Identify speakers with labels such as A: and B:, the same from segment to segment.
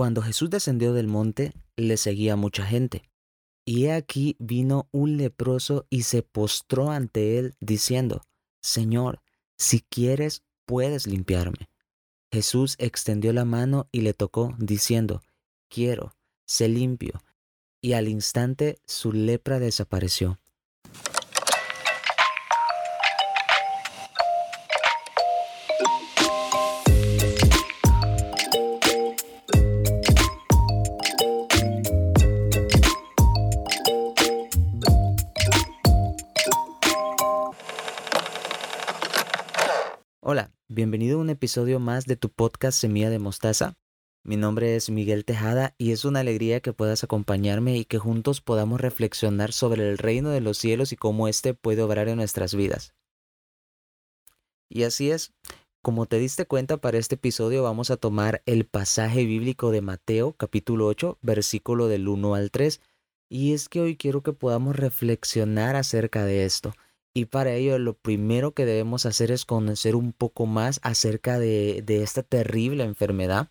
A: Cuando Jesús descendió del monte, le seguía mucha gente. Y he aquí vino un leproso y se postró ante él, diciendo, Señor, si quieres, puedes limpiarme. Jesús extendió la mano y le tocó, diciendo, Quiero, sé limpio. Y al instante su lepra desapareció. Episodio más de tu podcast Semilla de Mostaza. Mi nombre es Miguel Tejada y es una alegría que puedas acompañarme y que juntos podamos reflexionar sobre el reino de los cielos y cómo éste puede obrar en nuestras vidas. Y así es, como te diste cuenta para este episodio vamos a tomar el pasaje bíblico de Mateo capítulo 8 versículo del 1 al 3 y es que hoy quiero que podamos reflexionar acerca de esto. Y para ello lo primero que debemos hacer es conocer un poco más acerca de, esta terrible enfermedad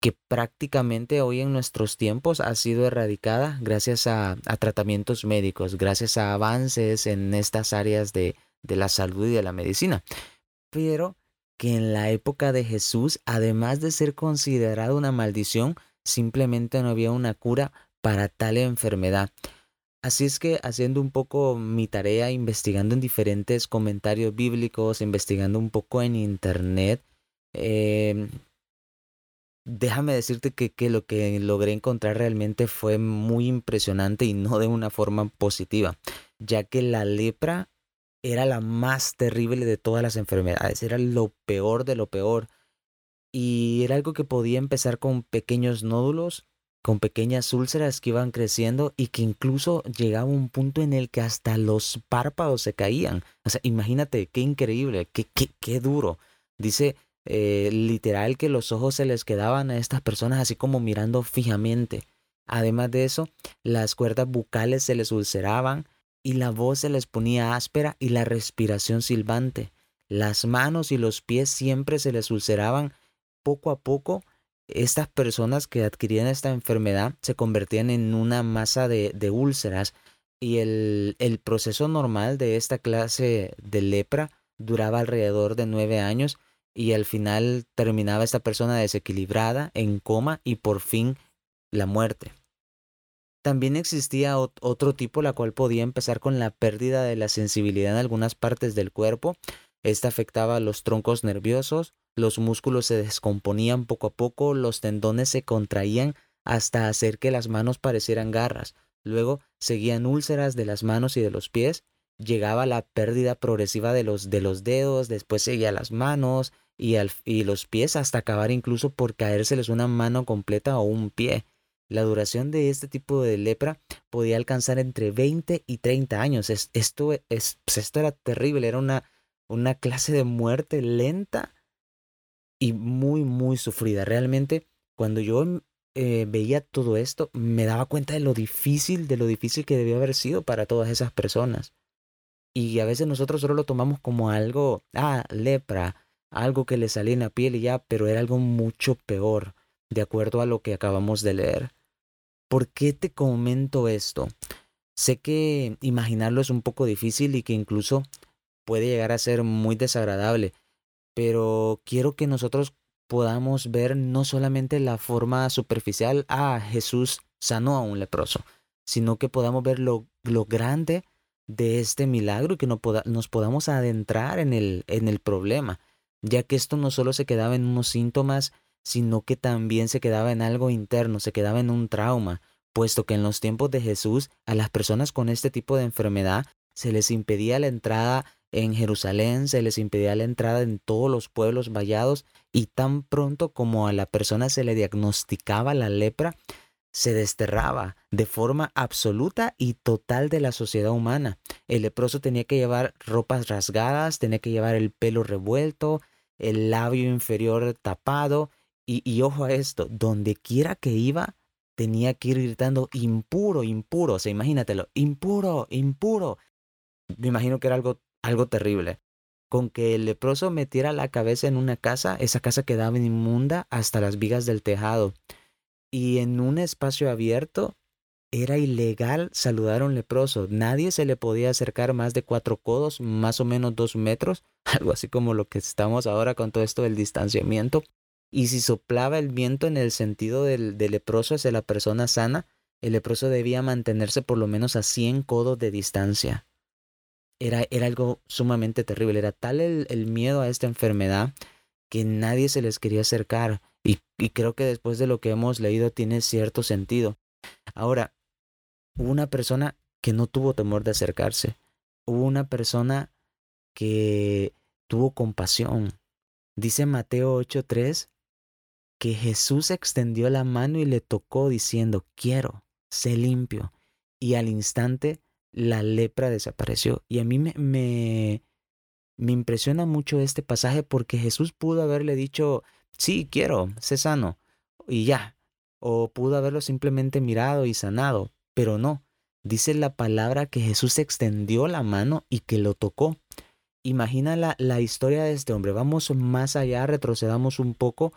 A: que prácticamente hoy en nuestros tiempos ha sido erradicada gracias a, tratamientos médicos, gracias a avances en estas áreas de, de la salud y de la medicina. Pero que en la época de Jesús, además de ser considerada una maldición, simplemente no había una cura para tal enfermedad. Así es que haciendo un poco mi tarea, investigando en diferentes comentarios bíblicos, investigando un poco en internet, em, déjame decirte que, que, lo que logré encontrar realmente fue muy impresionante y no de una forma positiva, ya que la lepra era la más terrible de todas las enfermedades, era lo peor de lo peor. Y era algo que podía empezar con pequeños nódulos con pequeñas úlceras que iban creciendo y que incluso llegaba un punto en el que hasta los párpados se caían. O sea, imagínate, qué increíble, qué, qué, qué duro. Dice eh, literal que los ojos se les quedaban a estas personas así como mirando fijamente. Además de eso, las cuerdas bucales se les ulceraban y la voz se les ponía áspera y la respiración silbante. Las manos y los pies siempre se les ulceraban poco a poco estas personas que adquirían esta enfermedad se convertían en una masa de, úlceras y el, proceso normal de esta clase de lepra duraba alrededor de nueve años y al final terminaba esta persona desequilibrada, en coma y por fin la muerte. También existía otro tipo, la cual podía empezar con la pérdida de la sensibilidad en algunas partes del cuerpo. Esta afectaba los troncos nerviosos, los músculos se descomponían poco a poco, los tendones se contraían hasta hacer que las manos parecieran garras. Luego seguían úlceras de las manos y de los pies, llegaba la pérdida progresiva de los, de los dedos, después seguía las manos y, y los pies hasta acabar incluso por caérseles una mano completa o un pie. La duración de este tipo de lepra podía alcanzar entre 20 y 30 años. esto, es, pues, esto era terrible, era una, una clase de muerte lenta y muy, muy sufrida. Realmente, cuando yo eh, veía todo esto, me daba cuenta de lo difícil, de lo difícil que debió haber sido para todas esas personas. Y a veces nosotros solo lo tomamos como algo, ah, lepra, algo que le salía en la piel y ya, pero era algo mucho peor, de acuerdo a lo que acabamos de leer. ¿Por qué te comento esto? Sé que imaginarlo es un poco difícil y que incluso puede llegar a ser muy desagradable, pero quiero que nosotros podamos ver no solamente la forma superficial, ah, Jesús sanó a un leproso, sino que podamos ver lo, lo grande de este milagro y que no nos podamos adentrar en el, en el problema, ya que esto no solo se quedaba en unos síntomas, sino que también se quedaba en algo interno, se quedaba en un trauma, puesto que en los tiempos de Jesús a las personas con este tipo de enfermedad se les impedía la entrada en Jerusalén se les impedía la entrada en todos los pueblos vallados y tan pronto como a la persona se le diagnosticaba la lepra, se desterraba de forma absoluta y total de la sociedad humana. El leproso tenía que llevar ropas rasgadas, tenía que llevar el pelo revuelto, el labio inferior tapado y, ojo a esto, donde quiera que iba, tenía que ir gritando impuro, impuro, o sea, imagínatelo, impuro, impuro. Me imagino que era algo algo terrible. Con que el leproso metiera la cabeza en una casa, esa casa quedaba inmunda hasta las vigas del tejado. y en un espacio abierto era ilegal saludar a un leproso. Nadie se le podía acercar más de cuatro codos, más o menos dos metros, algo así como lo que estamos ahora con todo esto del distanciamiento. Y si soplaba el viento en el sentido del, leproso hacia la persona sana, el leproso debía mantenerse por lo menos a 100 codos de distancia. Era, era algo sumamente terrible. Era tal el, miedo a esta enfermedad que nadie se les quería acercar. Y, y creo que después de lo que hemos leído tiene cierto sentido. Ahora, hubo una persona que no tuvo temor de acercarse. Hubo una persona que tuvo compasión. Dice Mateo 8:3 que Jesús extendió la mano y le tocó diciendo, quiero, sé limpio. Y al instante la lepra desapareció. Y a mí me, me, me impresiona mucho este pasaje porque Jesús pudo haberle dicho, sí, quiero, sé sano, y ya. O pudo haberlo simplemente mirado y sanado, pero no. Dice la palabra que Jesús extendió la mano y que lo tocó. Imagina la, la historia de este hombre. Vamos más allá, retrocedamos un poco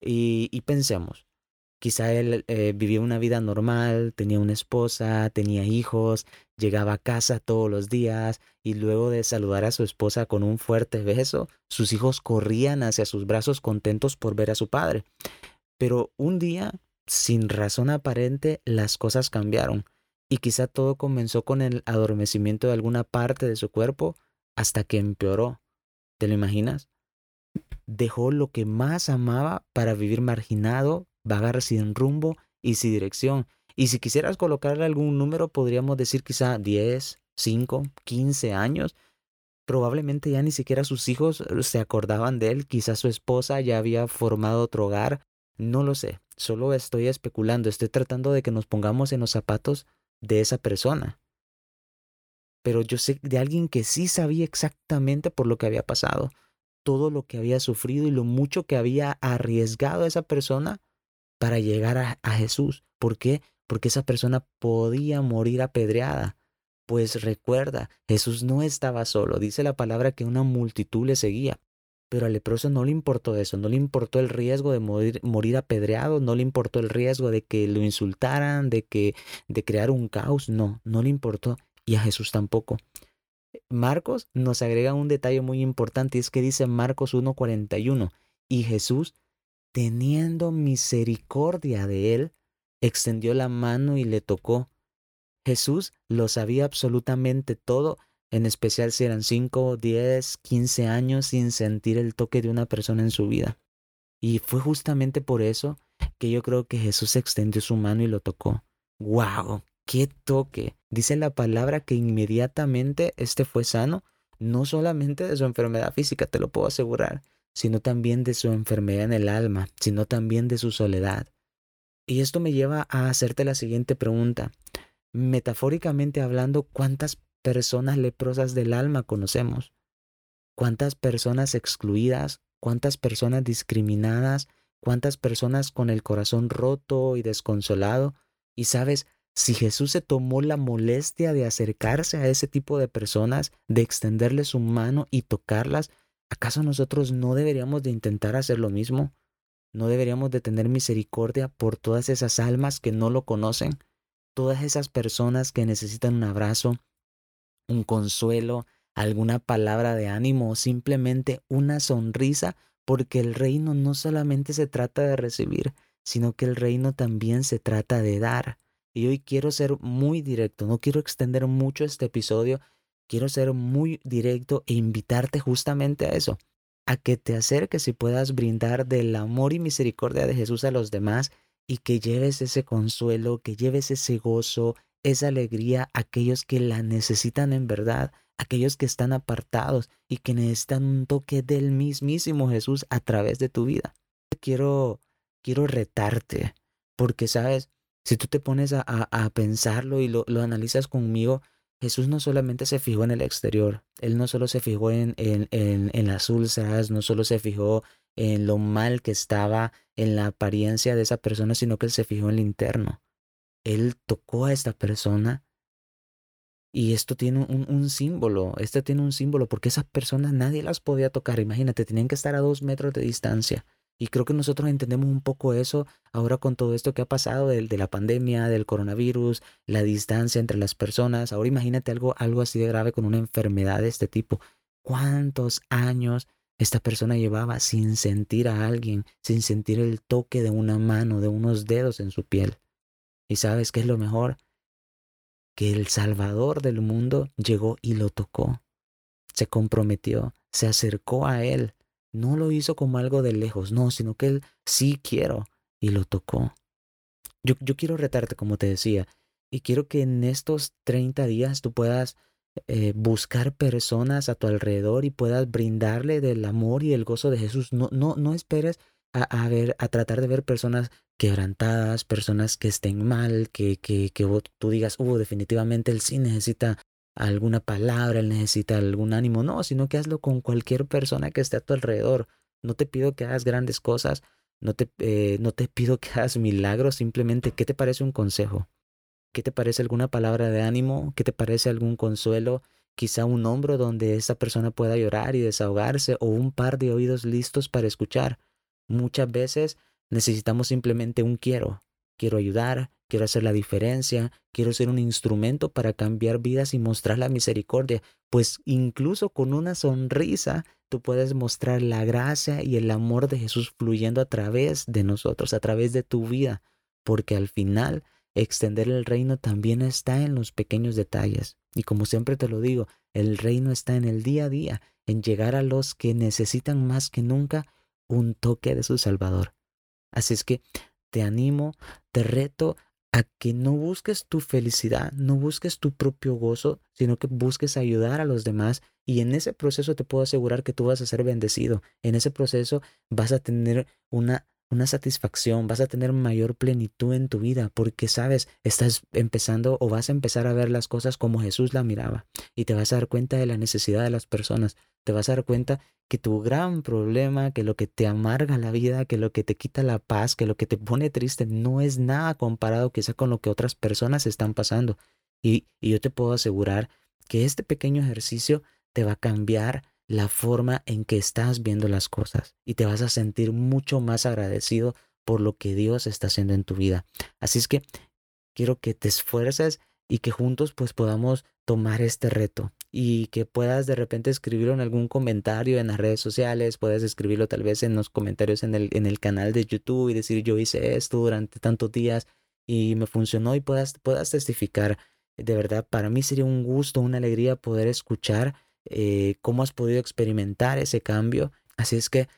A: y, pensemos, quizá él eh, vivía una vida normal, tenía una esposa, tenía hijos, llegaba a casa todos los días y luego de saludar a su esposa con un fuerte beso, sus hijos corrían hacia sus brazos contentos por ver a su padre. Pero un día, sin razón aparente, las cosas cambiaron y quizá todo comenzó con el adormecimiento de alguna parte de su cuerpo hasta que empeoró. ¿Te lo imaginas? dejó lo que más amaba para vivir marginado, vagar sin rumbo y sin dirección. Y si quisieras colocarle algún número, podríamos decir quizá 10, 5, 15 años. Probablemente ya ni siquiera sus hijos eh, se acordaban de él, quizás su esposa ya había formado otro hogar, no lo sé, solo estoy especulando, estoy tratando de que nos pongamos en los zapatos de esa persona. Pero yo sé de alguien que sí sabía exactamente por lo que había pasado todo lo que había sufrido y lo mucho que había arriesgado a esa persona para llegar a, Jesús. ¿Por qué? Porque esa persona podía morir apedreada. Pues recuerda, Jesús no estaba solo. Dice la palabra que una multitud le seguía. Pero al leproso no le importó eso, no le importó el riesgo de morir, morir apedreado, no le importó el riesgo de que lo insultaran, de que de crear un caos, no, no le importó y a Jesús tampoco. Marcos nos agrega un detalle muy importante es que dice Marcos 1:41, y Jesús, teniendo misericordia de él, extendió la mano y le tocó. Jesús lo sabía absolutamente todo, en especial si eran 5, 10, 15 años sin sentir el toque de una persona en su vida. Y fue justamente por eso que yo creo que Jesús extendió su mano y lo tocó. ¡Wow! qué toque. Dice la palabra que inmediatamente este fue sano, no solamente de su enfermedad física, te lo puedo asegurar, sino también de su enfermedad en el alma, sino también de su soledad. Y esto me lleva a hacerte la siguiente pregunta. Metafóricamente hablando, ¿cuántas personas leprosas del alma conocemos? ¿Cuántas personas excluidas? ¿Cuántas personas discriminadas? ¿Cuántas personas con el corazón roto y desconsolado? Y sabes, si Jesús se tomó la molestia de acercarse a ese tipo de personas, de extenderle su mano y tocarlas, ¿acaso nosotros no deberíamos de intentar hacer lo mismo? ¿No deberíamos de tener misericordia por todas esas almas que no lo conocen? Todas esas personas que necesitan un abrazo, un consuelo, alguna palabra de ánimo o simplemente una sonrisa, porque el reino no solamente se trata de recibir, sino que el reino también se trata de dar. Y hoy quiero ser muy directo, no quiero extender mucho este episodio, quiero ser muy directo e invitarte justamente a eso, a que te acerques y puedas brindar del amor y misericordia de Jesús a los demás y que lleves ese consuelo, que lleves ese gozo, esa alegría a aquellos que la necesitan en verdad, aquellos que están apartados y que necesitan un toque del mismísimo Jesús a través de tu vida. Quiero quiero retarte, porque sabes, si tú te pones a, a, pensarlo y lo, lo, analizas conmigo, Jesús no solamente se fijó en el exterior, Él no solo se fijó en, en, en, en las úlceras, no solo se fijó en lo mal que estaba en la apariencia de esa persona, sino que Él se fijó en el interno. Él tocó a esta persona y esto tiene un, un, símbolo, este tiene un símbolo, porque esas personas nadie las podía tocar, imagínate, tenían que estar a dos metros de distancia. Y creo que nosotros entendemos un poco eso ahora con todo esto que ha pasado de, de la pandemia, del coronavirus, la distancia entre las personas. Ahora imagínate algo, algo así de grave con una enfermedad de este tipo. ¿Cuántos años esta persona llevaba sin sentir a alguien, sin sentir el toque de una mano, de unos dedos en su piel? ¿Y sabes qué es lo mejor? Que el Salvador del mundo llegó y lo tocó. Se comprometió, se acercó a él no lo hizo como algo de lejos, no, sino que él sí quiero y lo tocó. Yo, yo quiero retarte, como te decía, y quiero que en estos 30 días tú puedas eh, buscar personas a tu alrededor y puedas brindarle del amor y el gozo de Jesús. No, no, no esperes a, ver, a tratar de ver personas quebrantadas, personas que estén mal, que, que, que tú digas, uh, definitivamente él sí necesita alguna palabra, él necesita algún ánimo, no, sino que hazlo con cualquier persona que esté a tu alrededor. No te pido que hagas grandes cosas, no te, eh, no te pido que hagas milagros, simplemente, ¿qué te parece un consejo? ¿Qué te parece alguna palabra de ánimo? ¿Qué te parece algún consuelo? Quizá un hombro donde esa persona pueda llorar y desahogarse o un par de oídos listos para escuchar. Muchas veces necesitamos simplemente un quiero. Quiero ayudar, quiero hacer la diferencia, quiero ser un instrumento para cambiar vidas y mostrar la misericordia, pues incluso con una sonrisa tú puedes mostrar la gracia y el amor de Jesús fluyendo a través de nosotros, a través de tu vida, porque al final extender el reino también está en los pequeños detalles. Y como siempre te lo digo, el reino está en el día a día, en llegar a los que necesitan más que nunca un toque de su Salvador. Así es que te animo, te reto a que no busques tu felicidad, no busques tu propio gozo, sino que busques ayudar a los demás y en ese proceso te puedo asegurar que tú vas a ser bendecido. En ese proceso vas a tener una una satisfacción, vas a tener mayor plenitud en tu vida porque sabes, estás empezando o vas a empezar a ver las cosas como Jesús la miraba y te vas a dar cuenta de la necesidad de las personas, te vas a dar cuenta que tu gran problema, que lo que te amarga la vida, que lo que te quita la paz, que lo que te pone triste no es nada comparado quizá con lo que otras personas están pasando. Y, y yo te puedo asegurar que este pequeño ejercicio te va a cambiar la forma en que estás viendo las cosas y te vas a sentir mucho más agradecido por lo que Dios está haciendo en tu vida. Así es que quiero que te esfuerces y que juntos pues podamos tomar este reto y que puedas de repente escribirlo en algún comentario en las redes sociales, puedes escribirlo tal vez en los comentarios en el, en el canal de YouTube y decir yo hice esto durante tantos días y me funcionó y puedas, puedas testificar. De verdad, para mí sería un gusto, una alegría poder escuchar eh, cómo has podido experimentar ese cambio. Así es que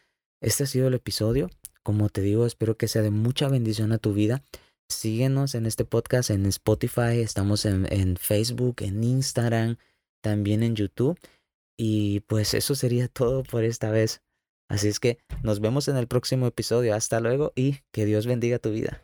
A: este ha sido el episodio. Como te digo, espero que sea de mucha bendición a tu vida. Síguenos en este podcast en Spotify, estamos en, en Facebook, en Instagram, también en YouTube. Y pues eso sería todo por esta vez. Así es que nos vemos en el próximo episodio. Hasta luego y que Dios bendiga tu vida.